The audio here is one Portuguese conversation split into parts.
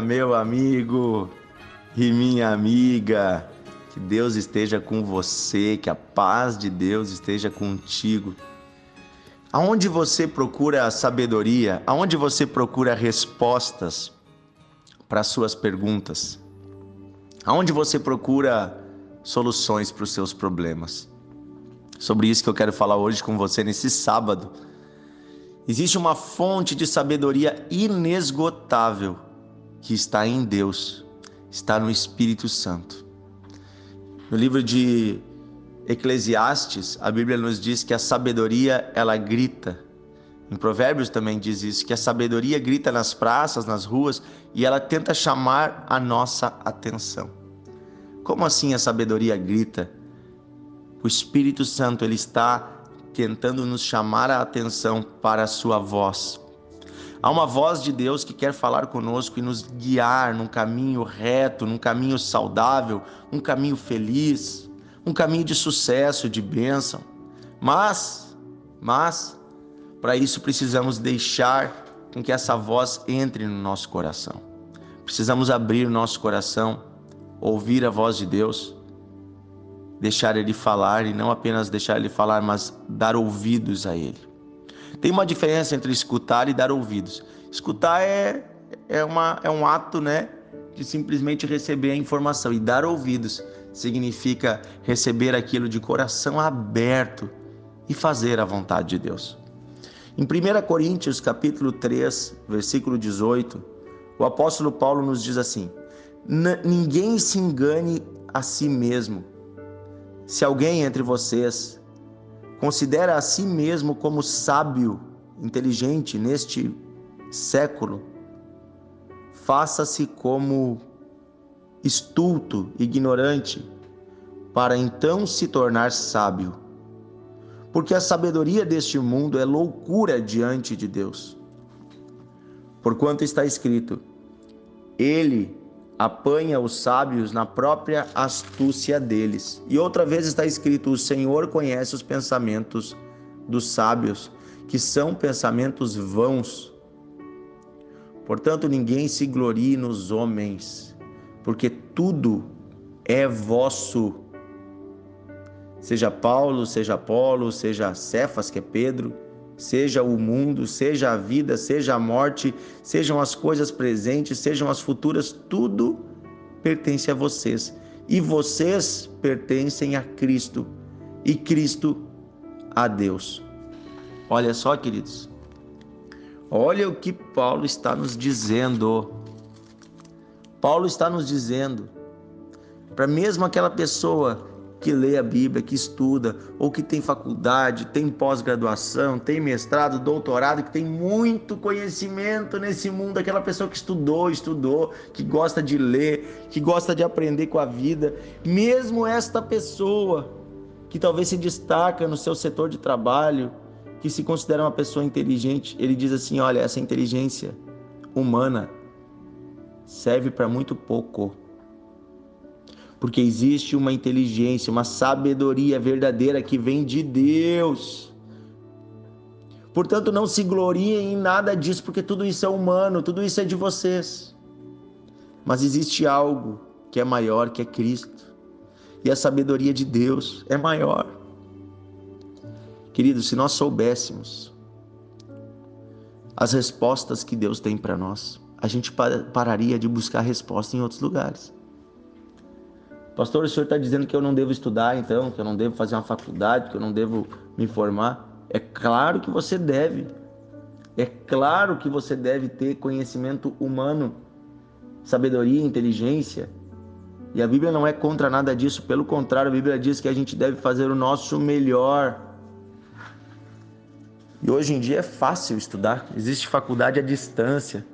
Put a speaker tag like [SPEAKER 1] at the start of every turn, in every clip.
[SPEAKER 1] meu amigo e minha amiga. Que Deus esteja com você, que a paz de Deus esteja contigo. Aonde você procura sabedoria, aonde você procura respostas para suas perguntas, aonde você procura soluções para os seus problemas. Sobre isso que eu quero falar hoje com você nesse sábado. Existe uma fonte de sabedoria inesgotável que está em Deus, está no Espírito Santo. No livro de Eclesiastes, a Bíblia nos diz que a sabedoria ela grita. Em Provérbios também diz isso, que a sabedoria grita nas praças, nas ruas e ela tenta chamar a nossa atenção. Como assim a sabedoria grita? O Espírito Santo ele está tentando nos chamar a atenção para a sua voz. Há uma voz de Deus que quer falar conosco e nos guiar num caminho reto, num caminho saudável, um caminho feliz, um caminho de sucesso, de bênção. Mas, mas, para isso precisamos deixar com que essa voz entre no nosso coração. Precisamos abrir o nosso coração, ouvir a voz de Deus, deixar Ele falar e não apenas deixar Ele falar, mas dar ouvidos a Ele. Tem uma diferença entre escutar e dar ouvidos. Escutar é, é, uma, é um ato, né, de simplesmente receber a informação e dar ouvidos significa receber aquilo de coração aberto e fazer a vontade de Deus. Em 1 Coríntios, capítulo 3, versículo 18, o apóstolo Paulo nos diz assim: Ninguém se engane a si mesmo. Se alguém entre vocês considera a si mesmo como sábio, inteligente neste século, faça-se como estulto, ignorante, para então se tornar sábio. Porque a sabedoria deste mundo é loucura diante de Deus. Porquanto está escrito: Ele apanha os sábios na própria astúcia deles. E outra vez está escrito: O Senhor conhece os pensamentos dos sábios, que são pensamentos vãos. Portanto, ninguém se glorie nos homens, porque tudo é vosso. Seja Paulo, seja Apolo, seja Cefas, que é Pedro, seja o mundo, seja a vida, seja a morte, sejam as coisas presentes, sejam as futuras, tudo pertence a vocês. E vocês pertencem a Cristo, e Cristo a Deus. Olha só, queridos. Olha o que Paulo está nos dizendo. Paulo está nos dizendo para mesmo aquela pessoa que lê a Bíblia, que estuda, ou que tem faculdade, tem pós-graduação, tem mestrado, doutorado, que tem muito conhecimento nesse mundo, aquela pessoa que estudou, estudou, que gosta de ler, que gosta de aprender com a vida, mesmo esta pessoa que talvez se destaca no seu setor de trabalho, que se considera uma pessoa inteligente, ele diz assim: olha, essa inteligência humana serve para muito pouco. Porque existe uma inteligência, uma sabedoria verdadeira que vem de Deus. Portanto, não se gloriem em nada disso, porque tudo isso é humano, tudo isso é de vocês. Mas existe algo que é maior, que é Cristo. E a sabedoria de Deus é maior. Queridos, se nós soubéssemos as respostas que Deus tem para nós, a gente pararia de buscar resposta em outros lugares. Pastor, o senhor está dizendo que eu não devo estudar, então, que eu não devo fazer uma faculdade, que eu não devo me formar. É claro que você deve. É claro que você deve ter conhecimento humano, sabedoria, inteligência. E a Bíblia não é contra nada disso, pelo contrário, a Bíblia diz que a gente deve fazer o nosso melhor e hoje em dia é fácil estudar, existe faculdade à distância,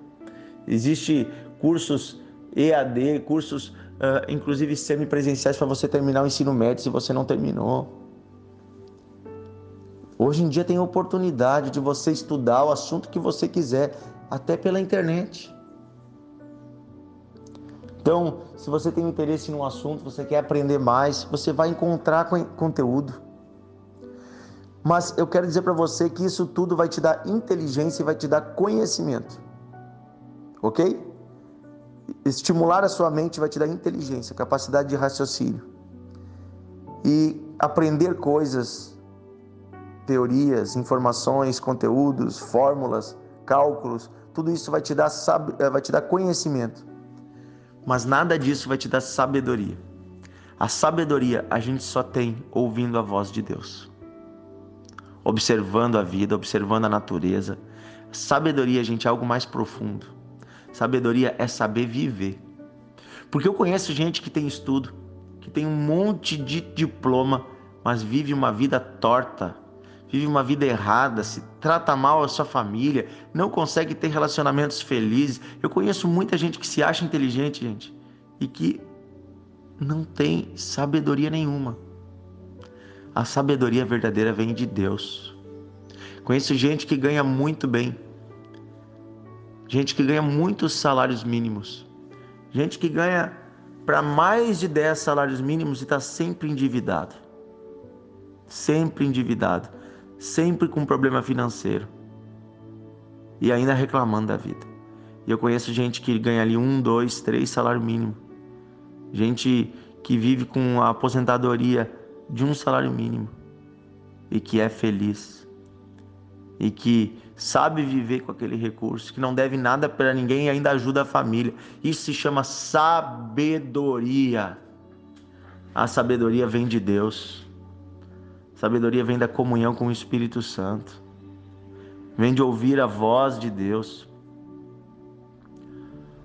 [SPEAKER 1] existe cursos EAD, cursos uh, inclusive semipresenciais para você terminar o ensino médio se você não terminou. Hoje em dia tem oportunidade de você estudar o assunto que você quiser, até pela internet. Então, se você tem interesse num assunto, você quer aprender mais, você vai encontrar conteúdo. Mas eu quero dizer para você que isso tudo vai te dar inteligência e vai te dar conhecimento. Ok? Estimular a sua mente vai te dar inteligência, capacidade de raciocínio. E aprender coisas, teorias, informações, conteúdos, fórmulas, cálculos, tudo isso vai te dar, eh, vai te dar conhecimento. Mas nada disso vai te dar sabedoria. A sabedoria a gente só tem ouvindo a voz de Deus. Observando a vida, observando a natureza. Sabedoria, gente, é algo mais profundo. Sabedoria é saber viver. Porque eu conheço gente que tem estudo, que tem um monte de diploma, mas vive uma vida torta, vive uma vida errada, se trata mal a sua família, não consegue ter relacionamentos felizes. Eu conheço muita gente que se acha inteligente, gente, e que não tem sabedoria nenhuma. A sabedoria verdadeira vem de Deus. Conheço gente que ganha muito bem, gente que ganha muitos salários mínimos, gente que ganha para mais de 10 salários mínimos e está sempre endividado. Sempre endividado, sempre com problema financeiro. E ainda reclamando da vida. E eu conheço gente que ganha ali um, dois, três salário mínimo, gente que vive com a aposentadoria de um salário mínimo. E que é feliz e que sabe viver com aquele recurso, que não deve nada para ninguém e ainda ajuda a família. Isso se chama sabedoria. A sabedoria vem de Deus. A sabedoria vem da comunhão com o Espírito Santo. Vem de ouvir a voz de Deus.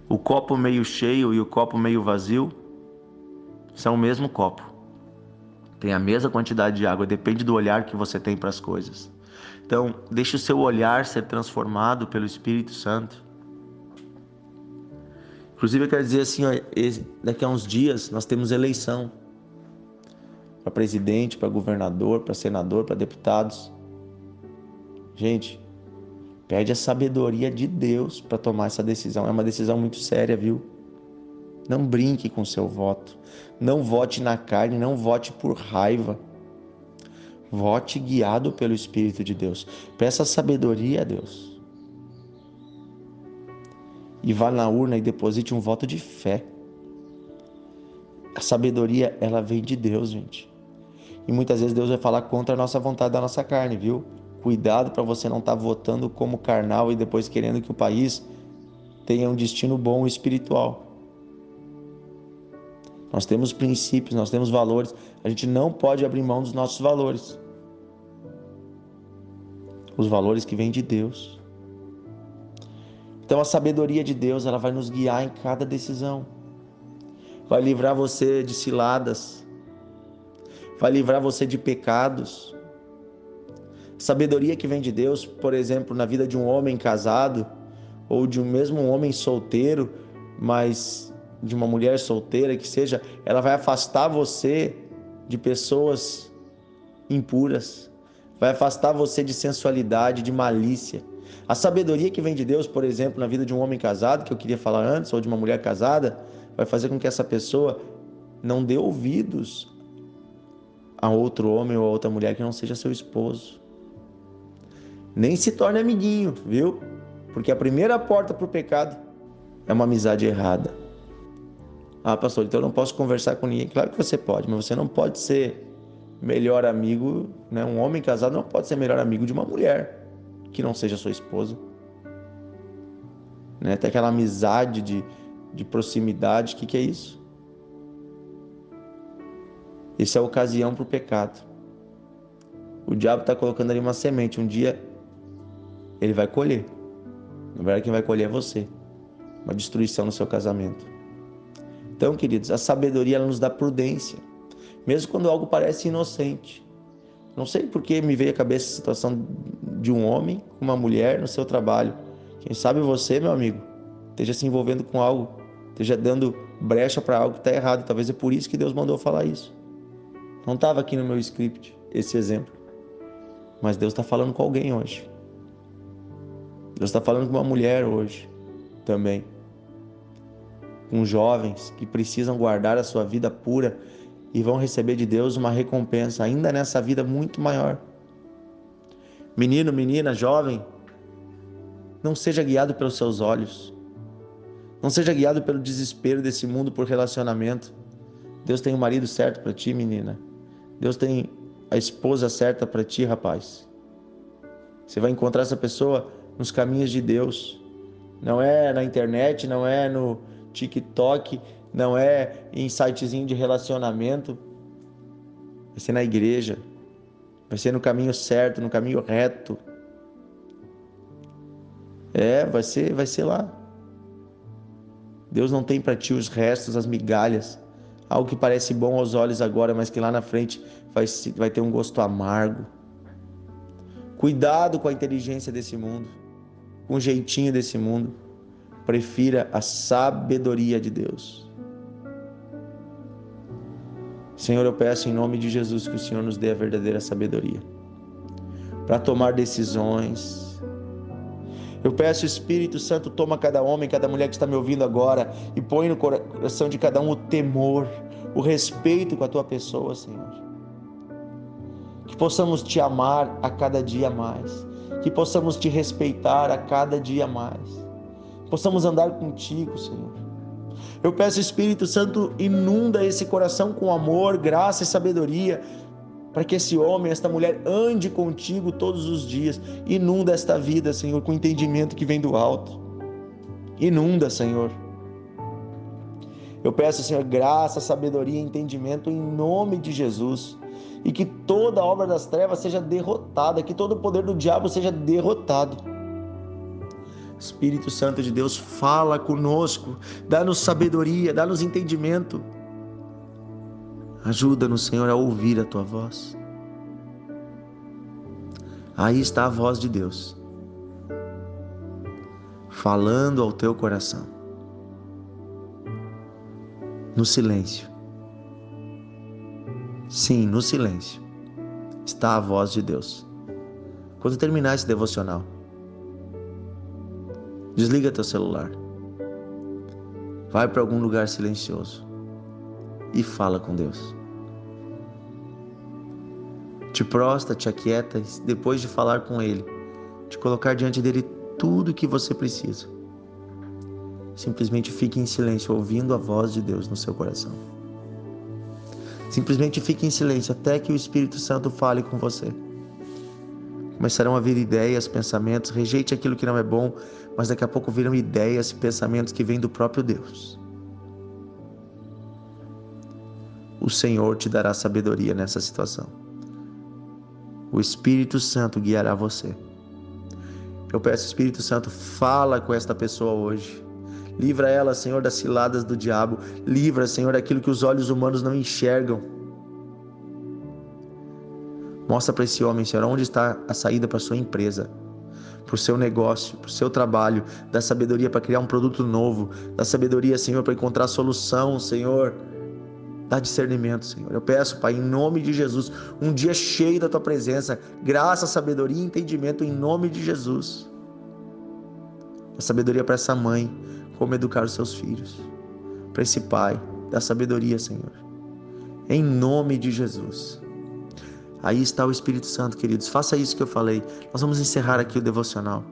[SPEAKER 1] O copo meio cheio e o copo meio vazio são o mesmo copo. Tem a mesma quantidade de água, depende do olhar que você tem para as coisas. Então, deixe o seu olhar ser transformado pelo Espírito Santo. Inclusive, eu quero dizer assim: ó, daqui a uns dias nós temos eleição para presidente, para governador, para senador, para deputados. Gente, pede a sabedoria de Deus para tomar essa decisão. É uma decisão muito séria, viu? Não brinque com seu voto. Não vote na carne, não vote por raiva. Vote guiado pelo Espírito de Deus. Peça sabedoria a Deus. E vá na urna e deposite um voto de fé. A sabedoria, ela vem de Deus, gente. E muitas vezes Deus vai falar contra a nossa vontade da nossa carne, viu? Cuidado para você não estar tá votando como carnal e depois querendo que o país tenha um destino bom espiritual. Nós temos princípios, nós temos valores. A gente não pode abrir mão dos nossos valores. Os valores que vêm de Deus. Então a sabedoria de Deus, ela vai nos guiar em cada decisão. Vai livrar você de ciladas. Vai livrar você de pecados. Sabedoria que vem de Deus, por exemplo, na vida de um homem casado ou de um mesmo homem solteiro, mas de uma mulher solteira que seja, ela vai afastar você de pessoas impuras, vai afastar você de sensualidade, de malícia. A sabedoria que vem de Deus, por exemplo, na vida de um homem casado, que eu queria falar antes, ou de uma mulher casada, vai fazer com que essa pessoa não dê ouvidos a outro homem ou a outra mulher que não seja seu esposo. Nem se torne amiguinho, viu? Porque a primeira porta para o pecado é uma amizade errada. Ah, pastor, então eu não posso conversar com ninguém. Claro que você pode, mas você não pode ser melhor amigo, né? Um homem casado não pode ser melhor amigo de uma mulher que não seja sua esposa. Né? Tem aquela amizade de, de proximidade, o que, que é isso? Isso é a ocasião para o pecado. O diabo está colocando ali uma semente. Um dia ele vai colher. Na verdade, quem vai colher é você. Uma destruição no seu casamento. Então, queridos, a sabedoria nos dá prudência, mesmo quando algo parece inocente. Não sei por que me veio à cabeça a situação de um homem com uma mulher no seu trabalho. Quem sabe você, meu amigo, esteja se envolvendo com algo, esteja dando brecha para algo que está errado. Talvez é por isso que Deus mandou falar isso. Não estava aqui no meu script esse exemplo, mas Deus está falando com alguém hoje. Deus está falando com uma mulher hoje também com jovens que precisam guardar a sua vida pura e vão receber de Deus uma recompensa ainda nessa vida muito maior. Menino, menina, jovem, não seja guiado pelos seus olhos. Não seja guiado pelo desespero desse mundo por relacionamento. Deus tem o marido certo para ti, menina. Deus tem a esposa certa para ti, rapaz. Você vai encontrar essa pessoa nos caminhos de Deus. Não é na internet, não é no TikTok, não é em sitezinho de relacionamento. Vai ser na igreja. Vai ser no caminho certo, no caminho reto. É, vai ser, vai ser lá. Deus não tem para ti os restos, as migalhas, algo que parece bom aos olhos agora, mas que lá na frente vai, vai ter um gosto amargo. Cuidado com a inteligência desse mundo, com o jeitinho desse mundo. Prefira a sabedoria de Deus. Senhor, eu peço em nome de Jesus que o Senhor nos dê a verdadeira sabedoria para tomar decisões. Eu peço, Espírito Santo, toma cada homem, cada mulher que está me ouvindo agora e põe no coração de cada um o temor, o respeito com a tua pessoa, Senhor. Que possamos te amar a cada dia mais, que possamos te respeitar a cada dia mais, possamos andar contigo, Senhor eu peço, Espírito Santo, inunda esse coração com amor, graça e sabedoria, para que esse homem, esta mulher ande contigo todos os dias. Inunda esta vida, Senhor, com entendimento que vem do alto. Inunda, Senhor. Eu peço, Senhor, graça, sabedoria e entendimento em nome de Jesus. E que toda obra das trevas seja derrotada, que todo o poder do diabo seja derrotado Espírito Santo de Deus, fala conosco, dá-nos sabedoria, dá-nos entendimento. Ajuda-nos, Senhor, a ouvir a tua voz. Aí está a voz de Deus, falando ao teu coração, no silêncio. Sim, no silêncio está a voz de Deus. Quando terminar esse devocional, Desliga teu celular. Vai para algum lugar silencioso e fala com Deus. Te prosta, te aquieta, depois de falar com Ele, te colocar diante dele tudo o que você precisa. Simplesmente fique em silêncio, ouvindo a voz de Deus no seu coração. Simplesmente fique em silêncio até que o Espírito Santo fale com você. Começarão a vir ideias, pensamentos, rejeite aquilo que não é bom, mas daqui a pouco virão ideias e pensamentos que vêm do próprio Deus. O Senhor te dará sabedoria nessa situação. O Espírito Santo guiará você. Eu peço, Espírito Santo, fala com esta pessoa hoje. Livra ela, Senhor, das ciladas do diabo. Livra, Senhor, daquilo que os olhos humanos não enxergam. Mostra para esse homem, Senhor, onde está a saída para sua empresa, para o seu negócio, para o seu trabalho. Dá sabedoria para criar um produto novo. Dá sabedoria, Senhor, para encontrar solução, Senhor. Dá discernimento, Senhor. Eu peço, Pai, em nome de Jesus, um dia cheio da tua presença, graça, sabedoria e entendimento em nome de Jesus. Dá sabedoria para essa mãe, como educar os seus filhos. Para esse pai, dá sabedoria, Senhor. Em nome de Jesus. Aí está o Espírito Santo, queridos. Faça isso que eu falei. Nós vamos encerrar aqui o devocional.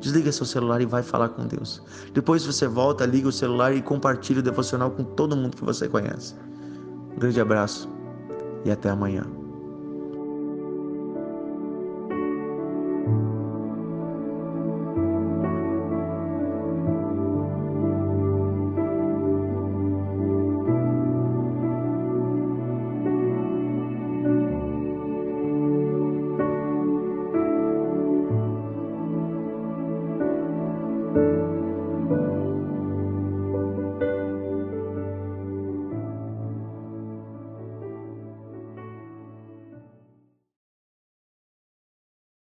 [SPEAKER 1] Desliga seu celular e vai falar com Deus. Depois você volta, liga o celular e compartilha o devocional com todo mundo que você conhece. Um grande abraço e até amanhã.